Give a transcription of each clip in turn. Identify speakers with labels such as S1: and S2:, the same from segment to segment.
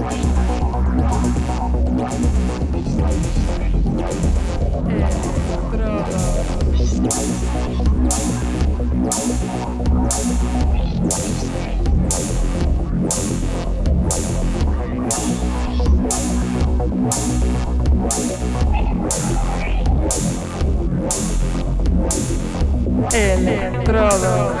S1: Estrada. Electrodos.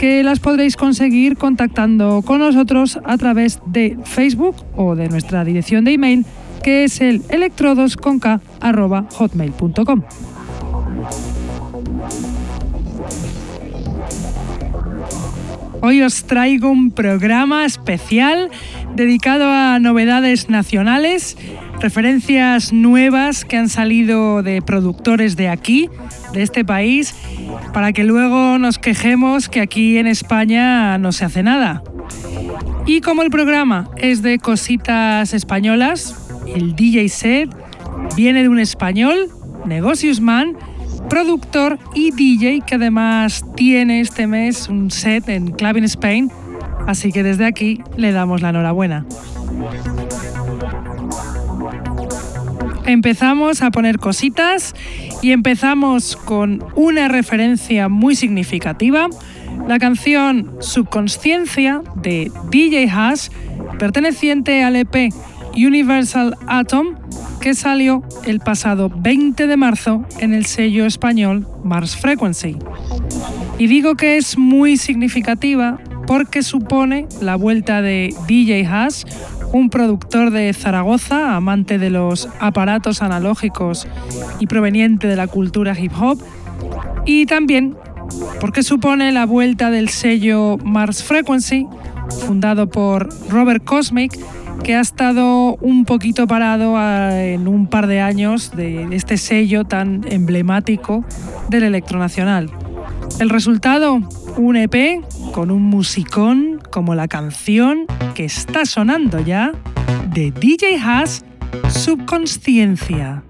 S1: que las podréis conseguir contactando con nosotros a través de Facebook o de nuestra dirección de email que es el electrodosconk.hotmail.com. Hoy os traigo un programa especial dedicado a novedades nacionales, referencias nuevas que han salido de productores de aquí, de este país, para que luego nos quejemos que aquí en España no se hace nada. Y como el programa es de cositas españolas, el DJ set viene de un español, Negocius Man, productor y DJ que además tiene este mes un set en Club Spain, así que desde aquí le damos la enhorabuena. Empezamos a poner cositas y empezamos con una referencia muy significativa, la canción Subconsciencia de DJ Hash, perteneciente al EP Universal Atom, que salió el pasado 20 de marzo en el sello español Mars Frequency. Y digo que es muy significativa porque supone la vuelta de DJ Hash un productor de Zaragoza, amante de los aparatos analógicos y proveniente de la cultura hip hop, y también porque supone la vuelta del sello Mars Frequency, fundado por Robert Cosmic, que ha estado un poquito parado ah, en un par de años de este sello tan emblemático del electronacional. El resultado, un EP con un musicón como la canción que está sonando ya de DJ Haas, Subconsciencia.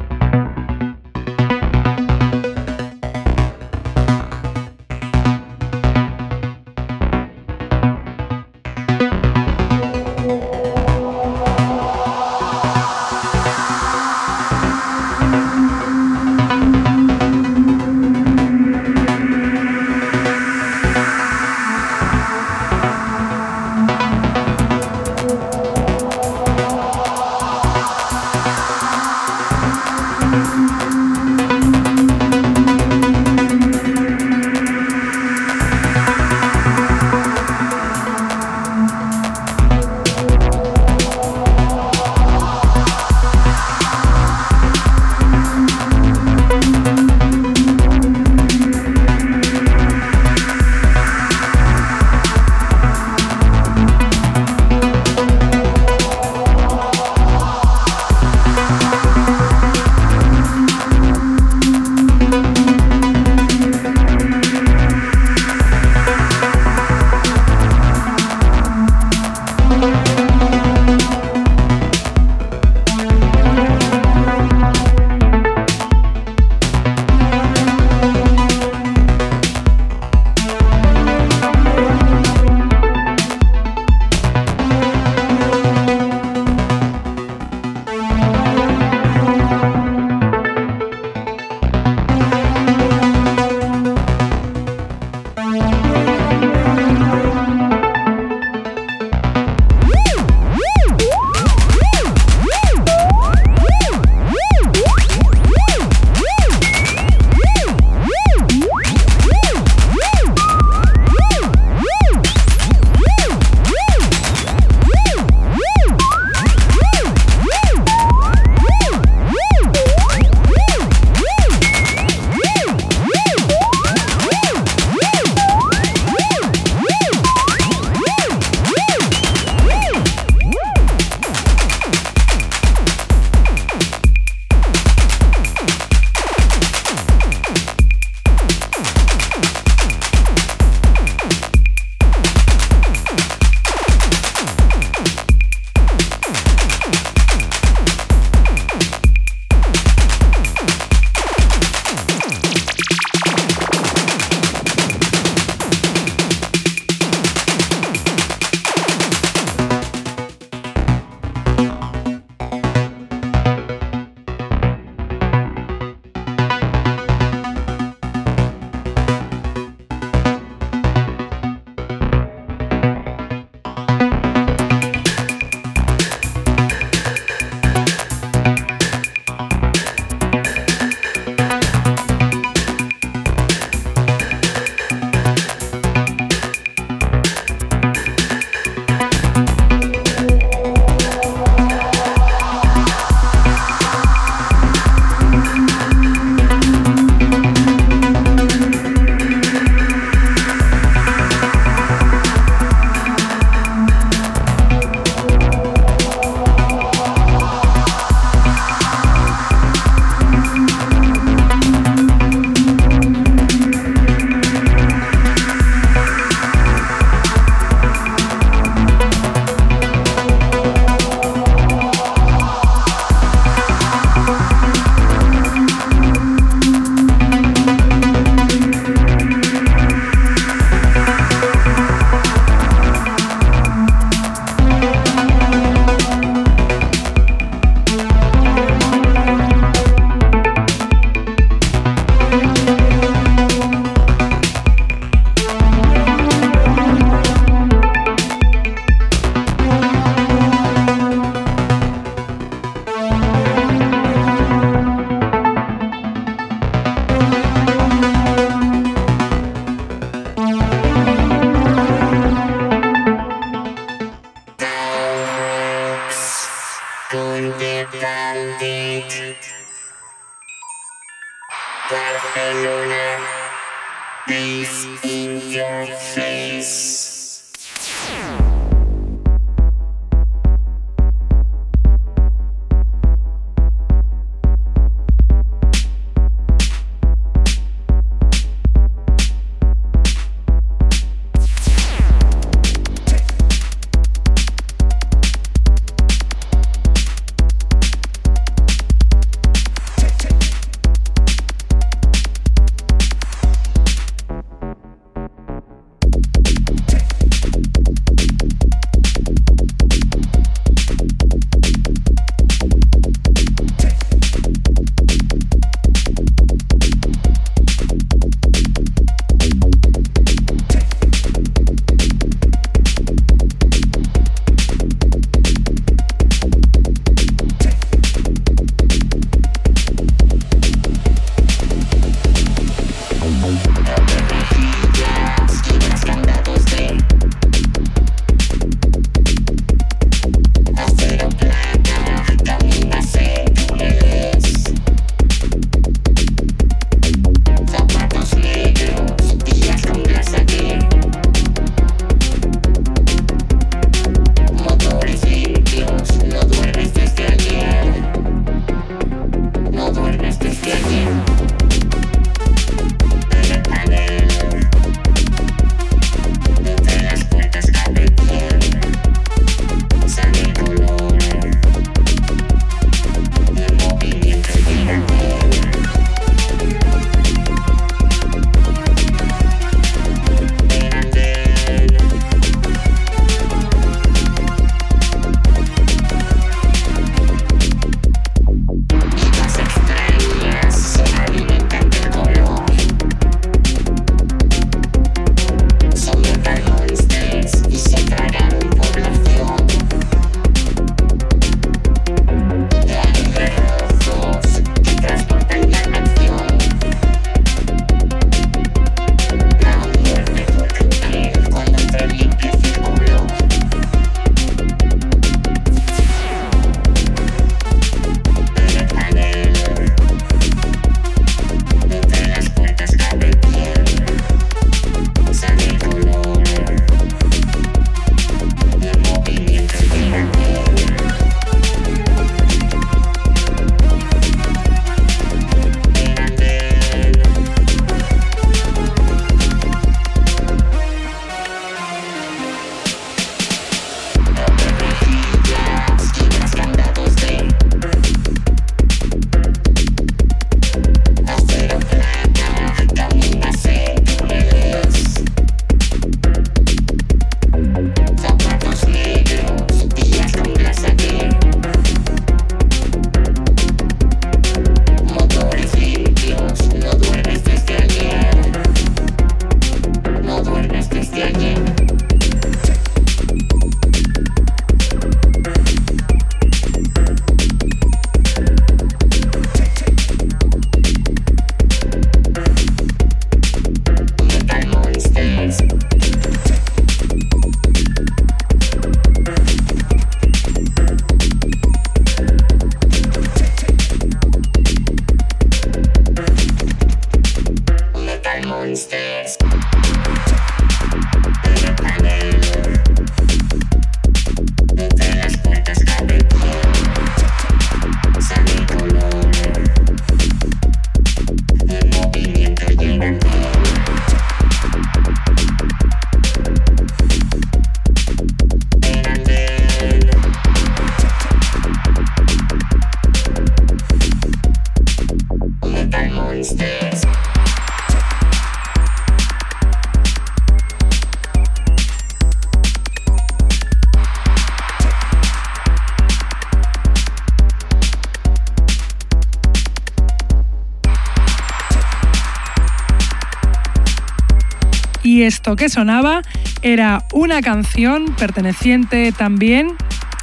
S1: Que sonaba era una canción perteneciente también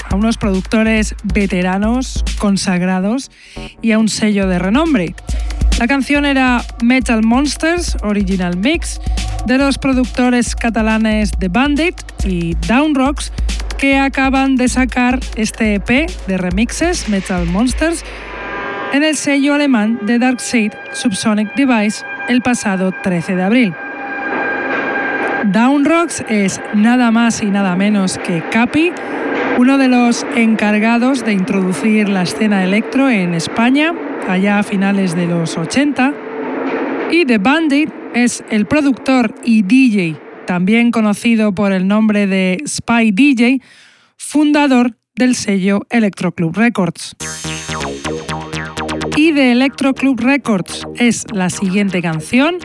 S1: a unos productores veteranos, consagrados y a un sello de renombre. La canción era Metal Monsters Original Mix de los productores catalanes The Bandit y Down Rocks que acaban de sacar este EP de remixes Metal Monsters en el sello alemán de Darkseid Subsonic Device el pasado 13 de abril. Down Rocks es nada más y nada menos que Capi, uno de los encargados de introducir la escena electro en España allá a finales de los 80, y The Bandit es el productor y DJ, también conocido por el nombre de Spy DJ, fundador del sello Electro Club Records. Y de Electro Club Records es la siguiente canción,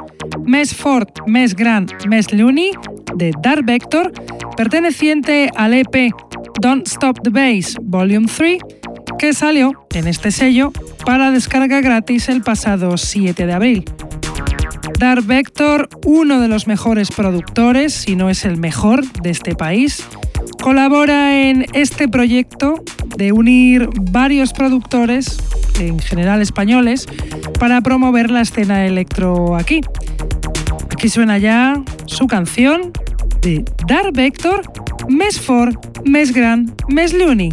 S1: Mes Fort, Mes Grand, Mes Looney, de Dark Vector, perteneciente al EP Don't Stop the Bass Volume 3, que salió en este sello para descarga gratis el pasado 7 de abril. Dark Vector, uno de los mejores productores, si no es el mejor de este país, colabora en este proyecto de unir varios productores, en general españoles, para promover la escena electro aquí. Aquí suena ya su canción de Dark Vector, Mes For, Mes Gran, Mes Looney.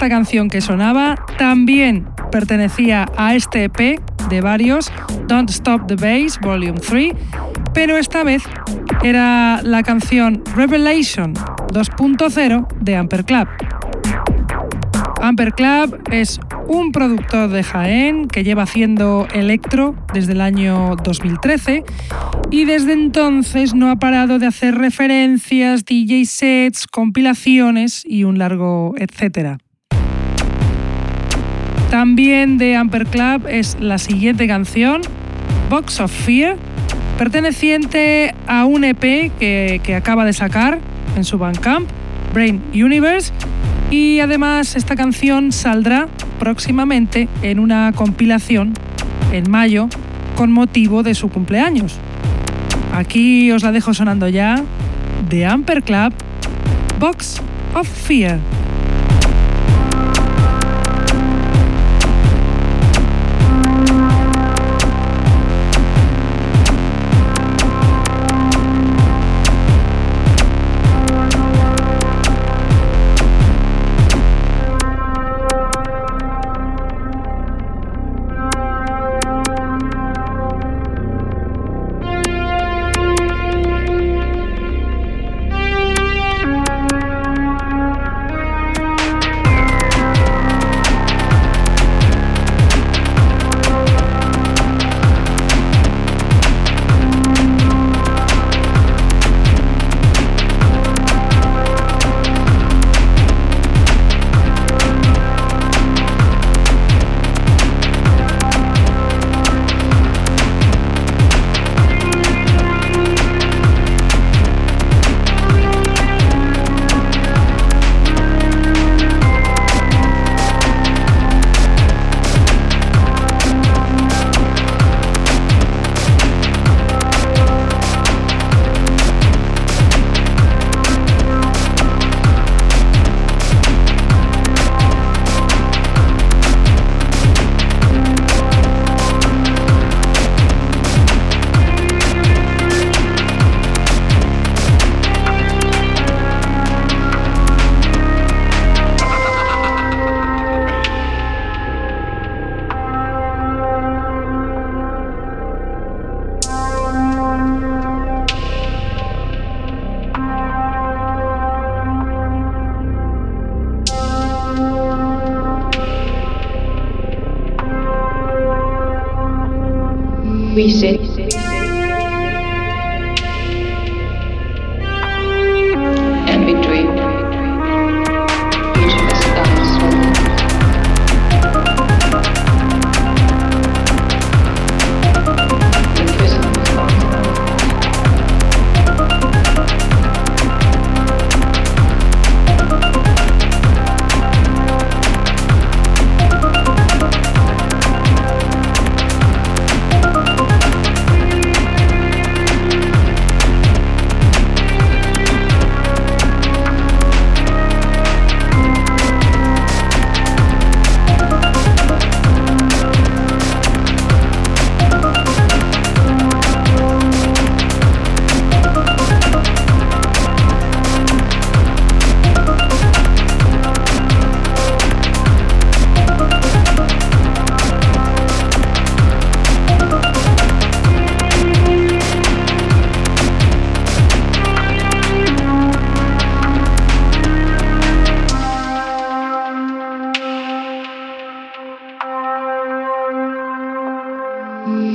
S1: Esta canción que sonaba también pertenecía a este EP de varios, Don't Stop the Bass Volume 3, pero esta vez era la canción Revelation 2.0 de Amper Club. Amper Club es un productor de Jaén que lleva haciendo electro desde el año 2013 y desde entonces no ha parado de hacer referencias, DJ sets, compilaciones y un largo etcétera. También de Amper Club es la siguiente canción, Box of Fear, perteneciente a un EP que, acaba de sacar en su Bandcamp, Brain Universe, y además esta canción saldrá próximamente en una compilación en mayo con motivo de su cumpleaños. Aquí os la dejo sonando ya de Amper Club, Box of Fear.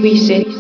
S1: we sit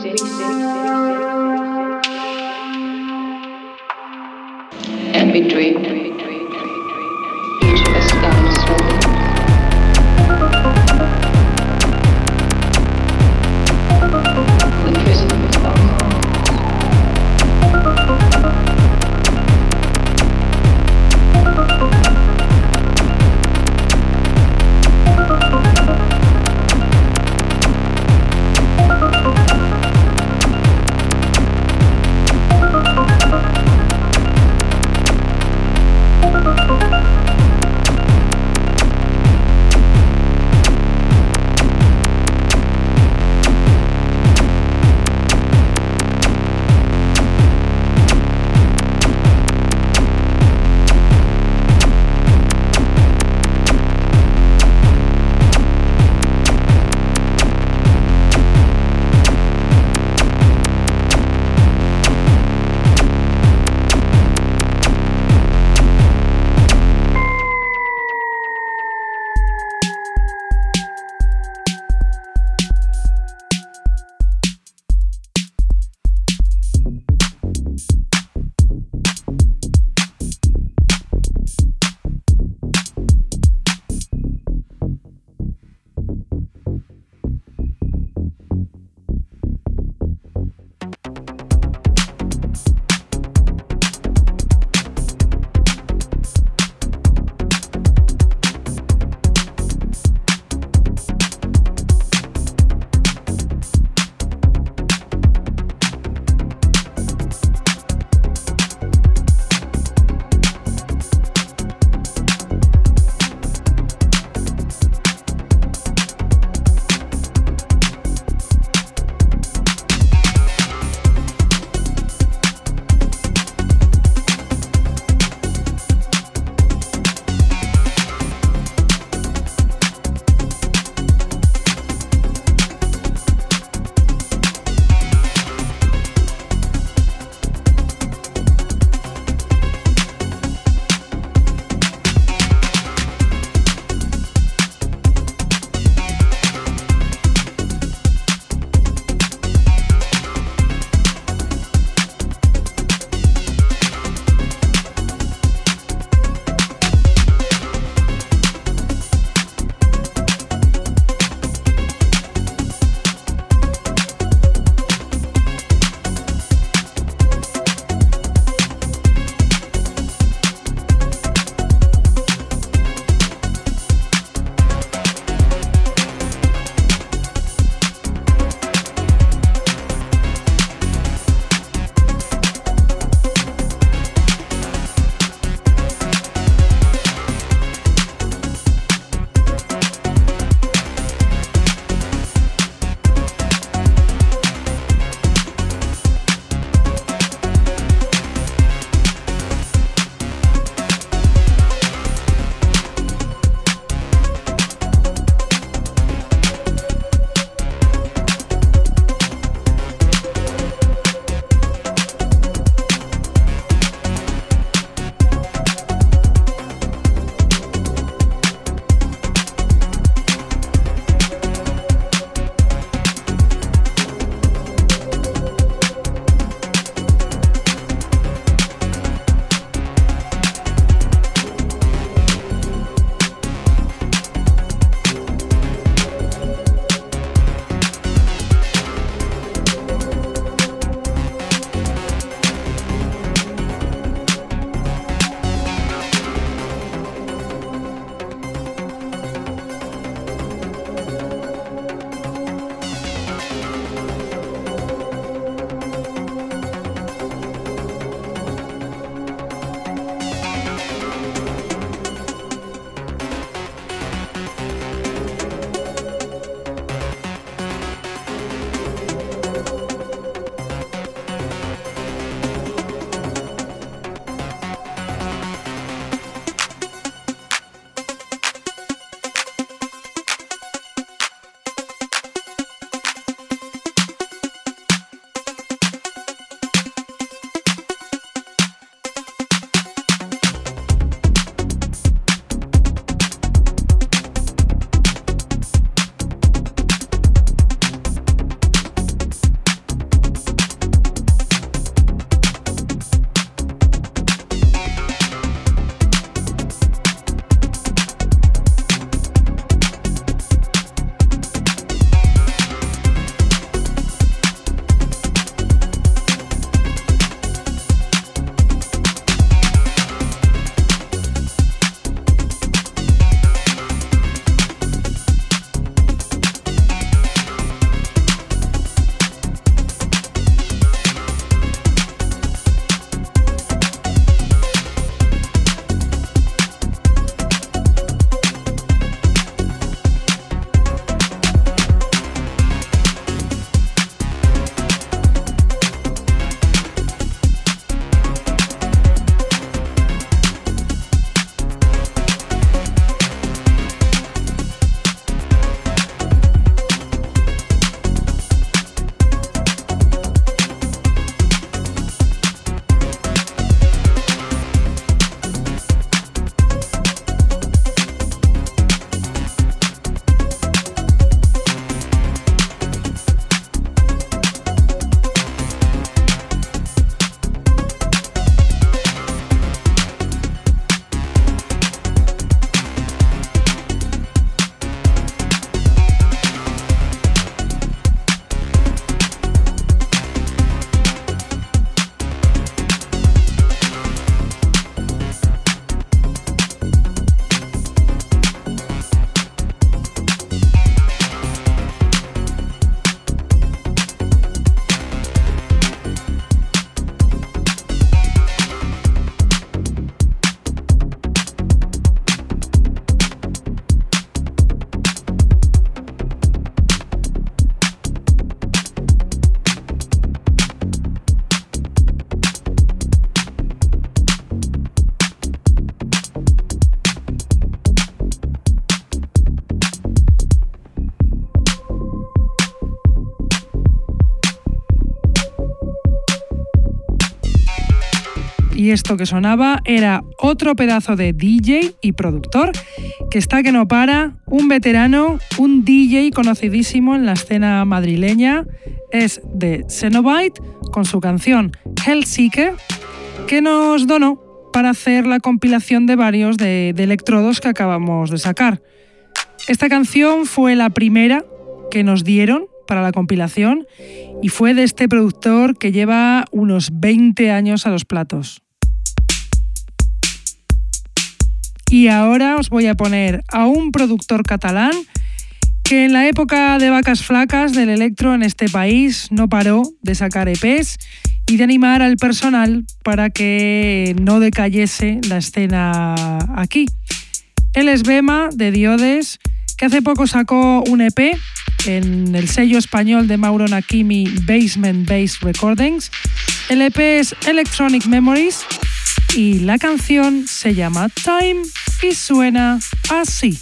S1: Y esto que sonaba era otro pedazo de DJ y productor que está que no para, un veterano, un DJ conocidísimo en la escena madrileña, es de Cenobite con su canción Hellseeker, que nos donó para hacer la compilación de varios de, de electrodos que acabamos de sacar. Esta canción fue la primera que nos dieron para la compilación y fue de este productor que lleva unos 20 años a los platos. Y ahora os voy a poner a un productor catalán que en la época de vacas flacas del electro en este país no paró de sacar EPs y de animar al personal para que no decayese la escena aquí. Él es Bema de Diodes, que hace poco sacó un EP en el sello español de Mauro Nakimi Basement Bass Recordings. El EP es Electronic Memories y la canción se llama Time y suena así.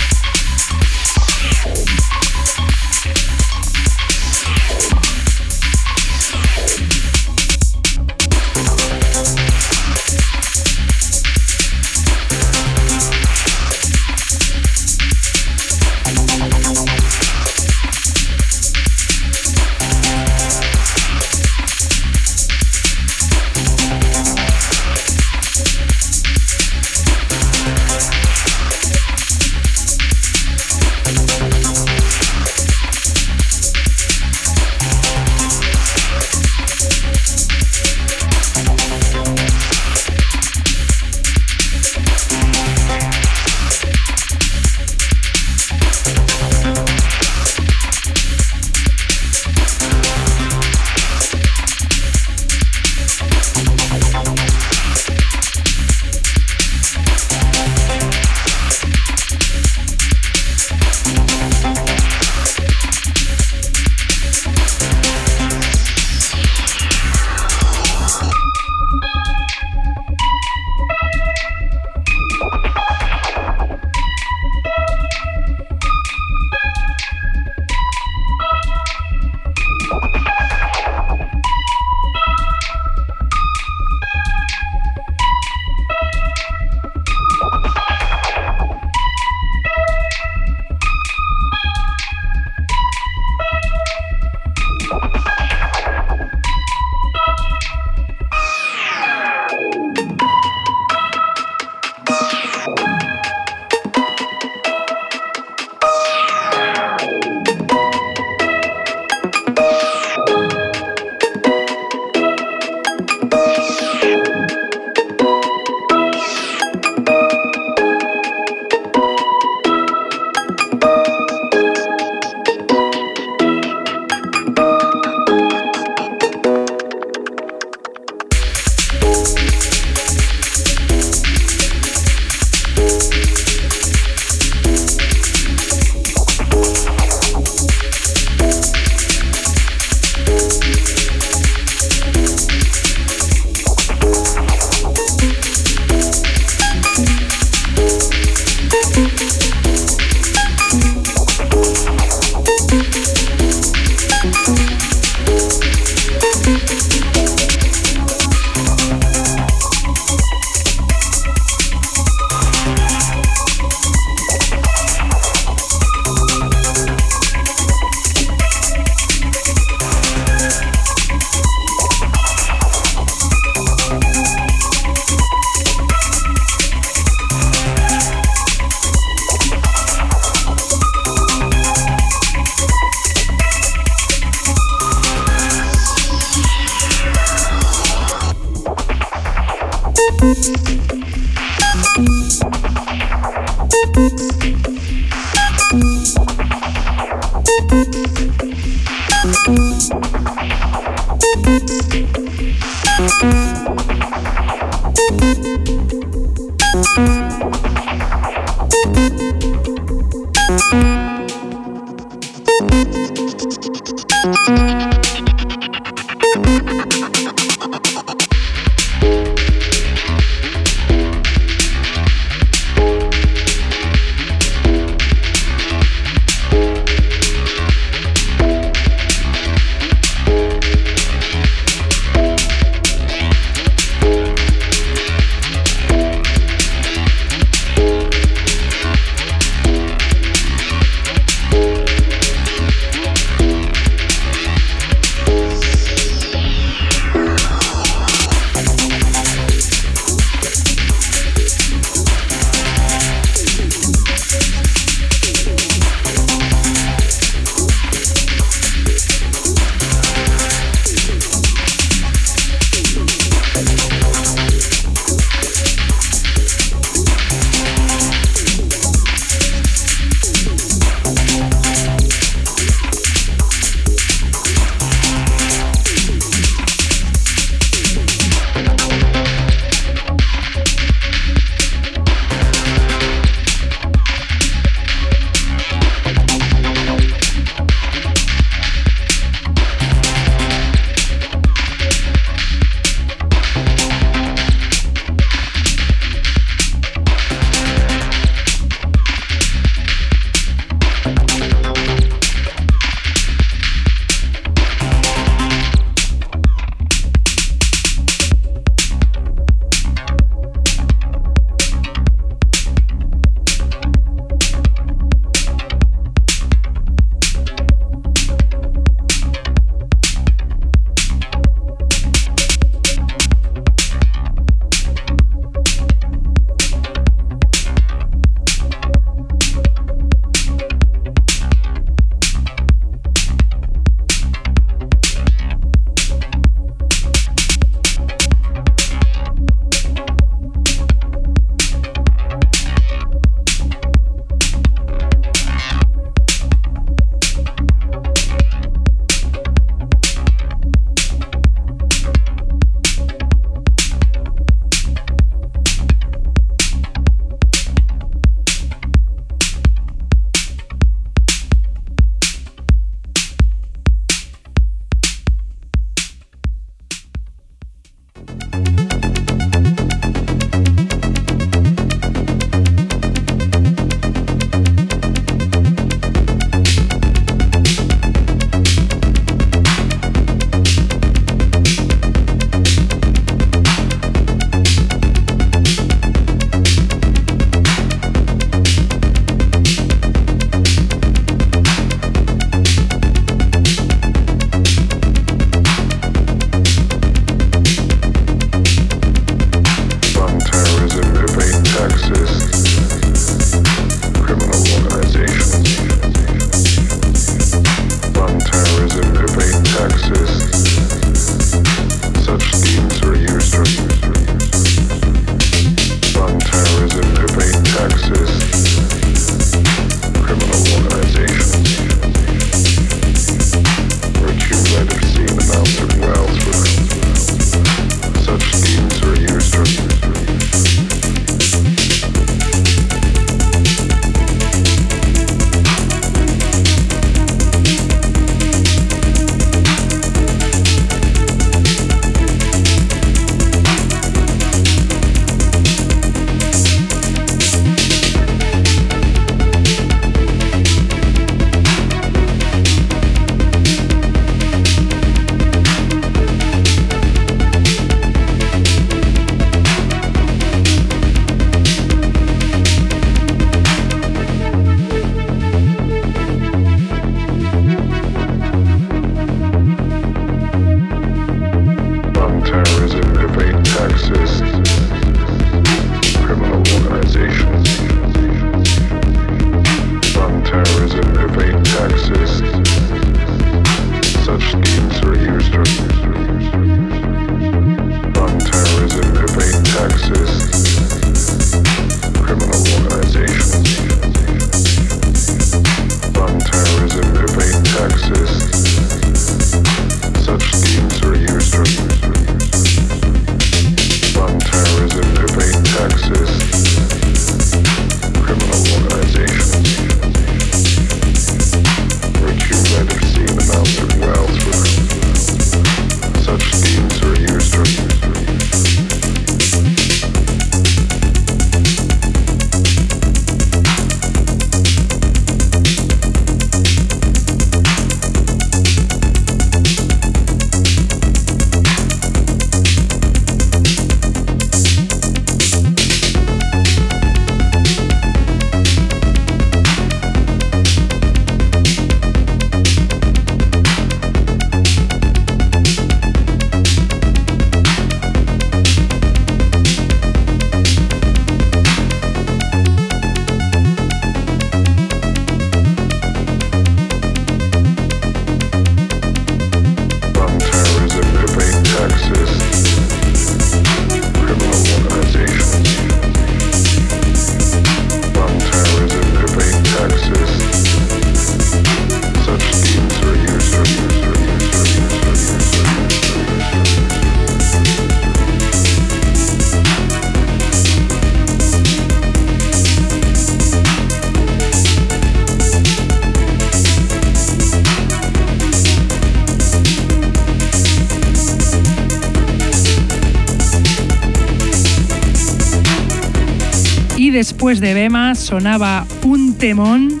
S1: Sonaba un temón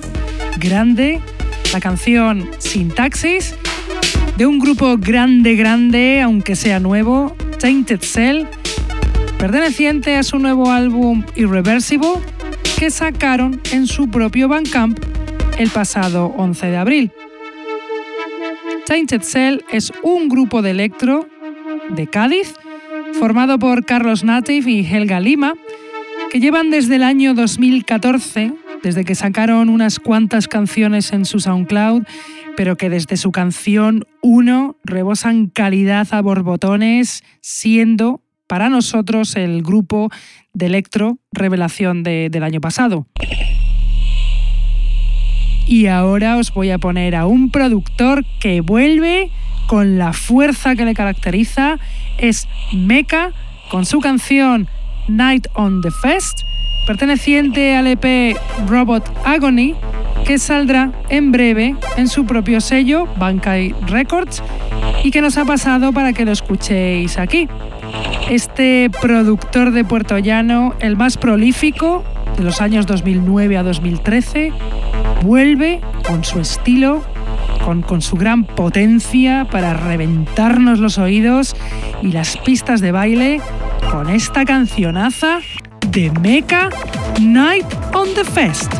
S1: grande, la canción Sintaxis, de un grupo grande, grande, aunque sea nuevo, Tainted Cell, perteneciente a su nuevo álbum Irreversible, que sacaron en su propio Bandcamp el pasado 11 de abril. Tainted Cell es un grupo de electro de Cádiz, formado por Carlos Native y Helga Lima, que llevan desde el año 2014, desde que sacaron unas cuantas canciones en su SoundCloud, pero que desde su canción 1 rebosan calidad a borbotones, siendo para nosotros el grupo de electro revelación del año pasado. Y ahora os voy a poner a un productor que vuelve con la fuerza que le caracteriza. Es Mecha con su canción Night on the Fest, perteneciente al EP Robot Agony, que saldrá en breve en su propio sello, Bankai Records, y que nos ha pasado para que lo escuchéis aquí. Este productor de Puerto Llano, el más prolífico de los años 2009 a 2013, vuelve con su estilo, con, su gran potencia para reventarnos los oídos y las pistas de baile con esta cancionaza de Mecha Night on the Fest.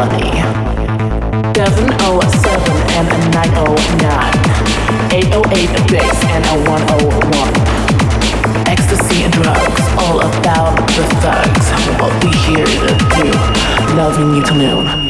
S2: Money. 707 and a 909. 808 a bass and a 101. Ecstasy and drugs, all about the thugs. What we here to do, loving you to noon.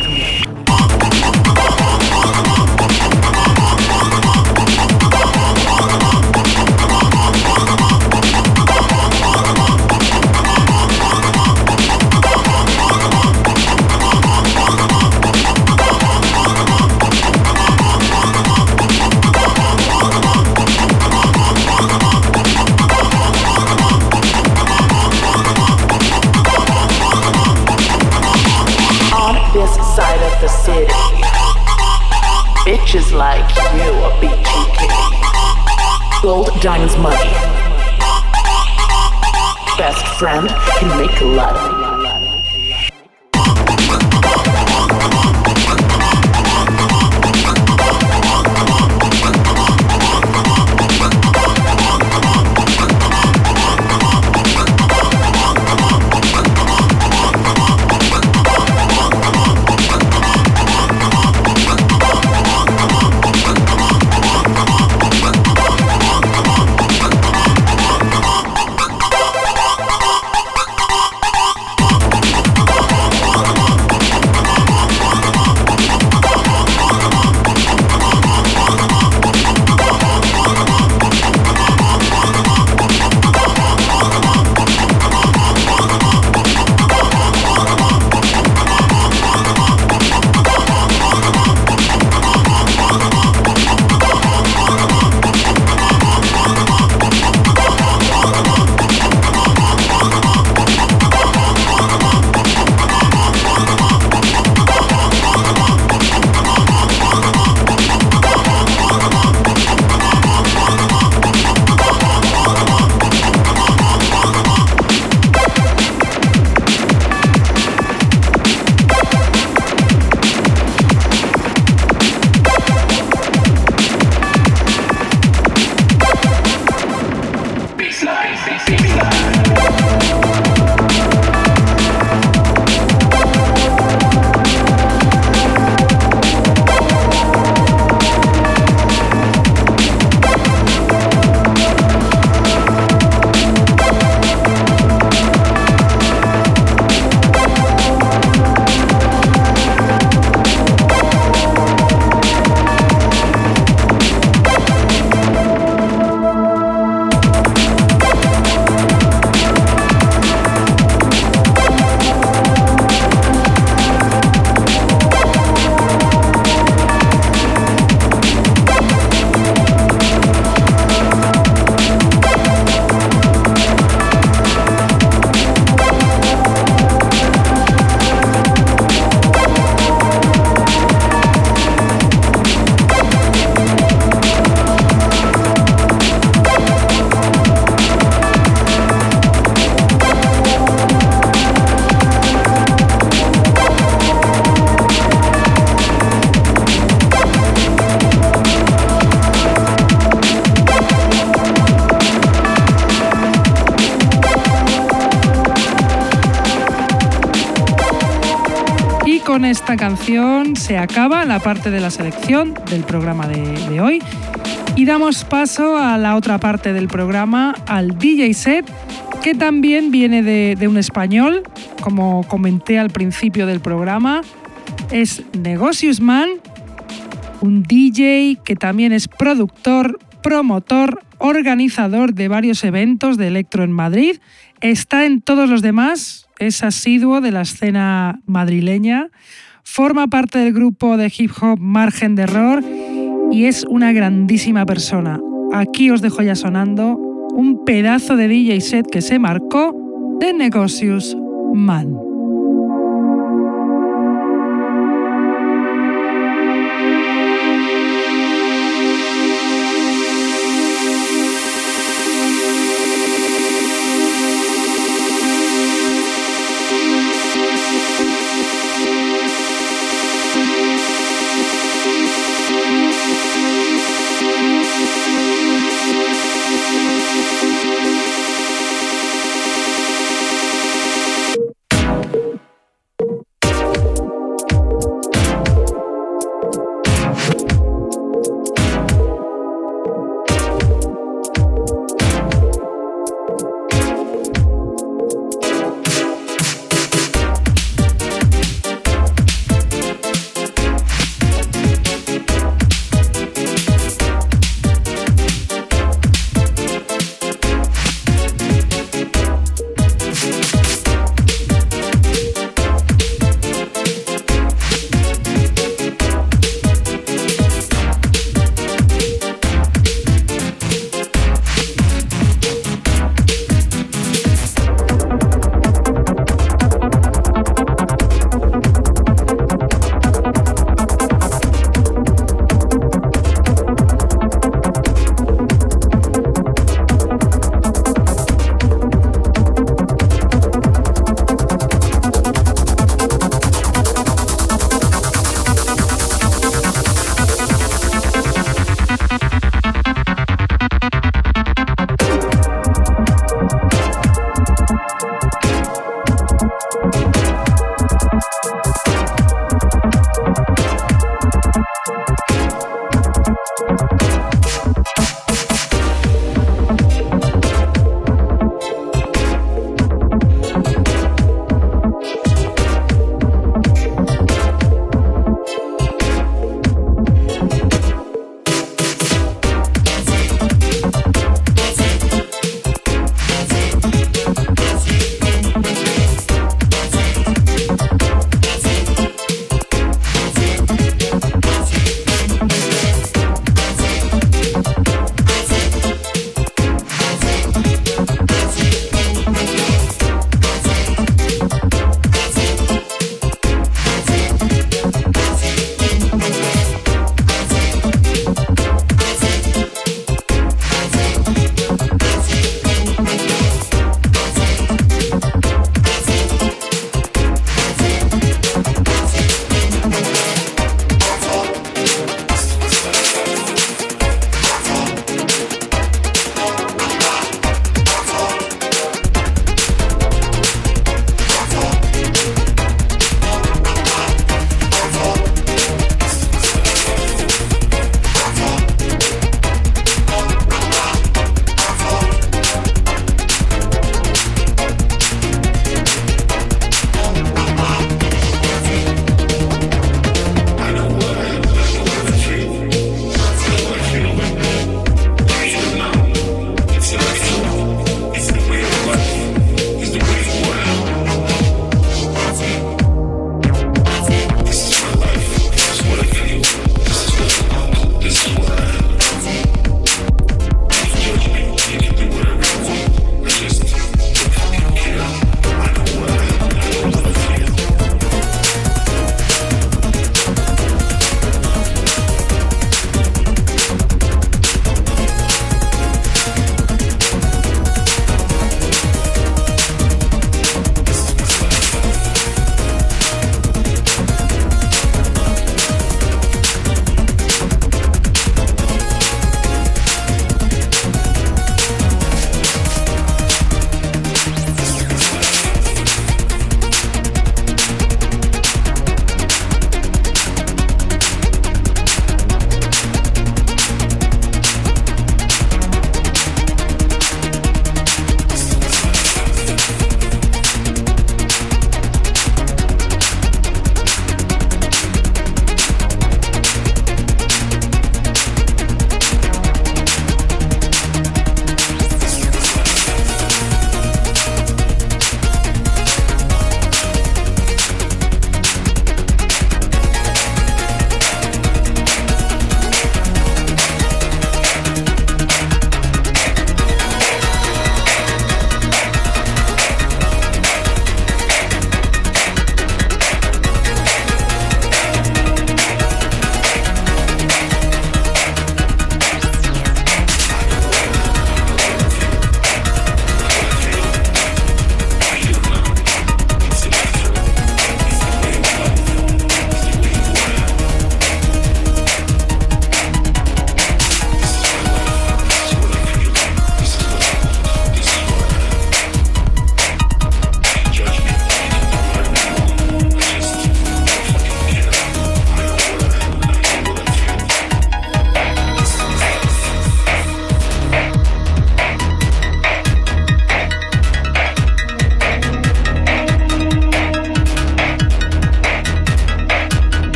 S2: Diamonds, money. Best friend can make a
S1: se acaba la parte de la selección del programa de, hoy. Y damos paso a la otra parte del programa, al DJ set, que también viene de, de un español, como comenté al principio del programa, es Negocius Man, un DJ que también es productor, promotor, organizador de varios eventos de electro en Madrid, está en todos los demás, es asiduo de la escena madrileña, forma parte del grupo de hip hop Margen de Error y es una grandísima persona. Aquí os dejo ya sonando un pedazo de DJ set que se marcó de Negocios Man.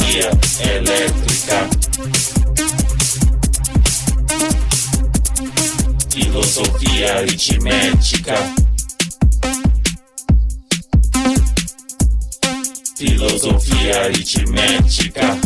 S3: energía eléctrica. Filosofía aritmética. Filosofía aritmética.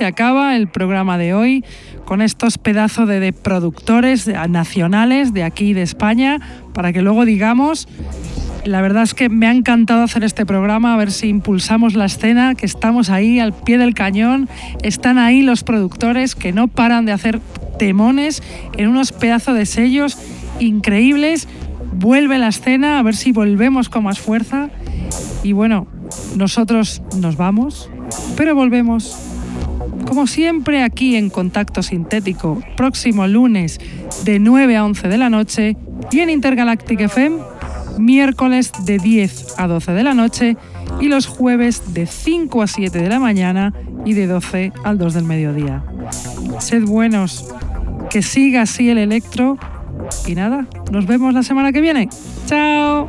S1: Se acaba el programa de hoy con estos pedazos de, productores nacionales de aquí de España para que luego digamos la verdad es que me ha encantado hacer este programa, a ver si impulsamos la escena, que estamos ahí al pie del cañón, están ahí los productores que no paran de hacer temones en unos pedazos de sellos increíbles. Vuelve la escena, a ver si volvemos con más fuerza. Y bueno, nosotros nos vamos, pero volvemos. Como siempre aquí en Contacto Sintético, próximo lunes de 9 a 11 de la noche y en Intergalactic FM miércoles de 10 a 12 de la noche y los jueves de 5 a 7 de la mañana y de 12 al 2 del mediodía. Sed buenos, que siga así el electro y nada, nos vemos la semana que viene. ¡Chao!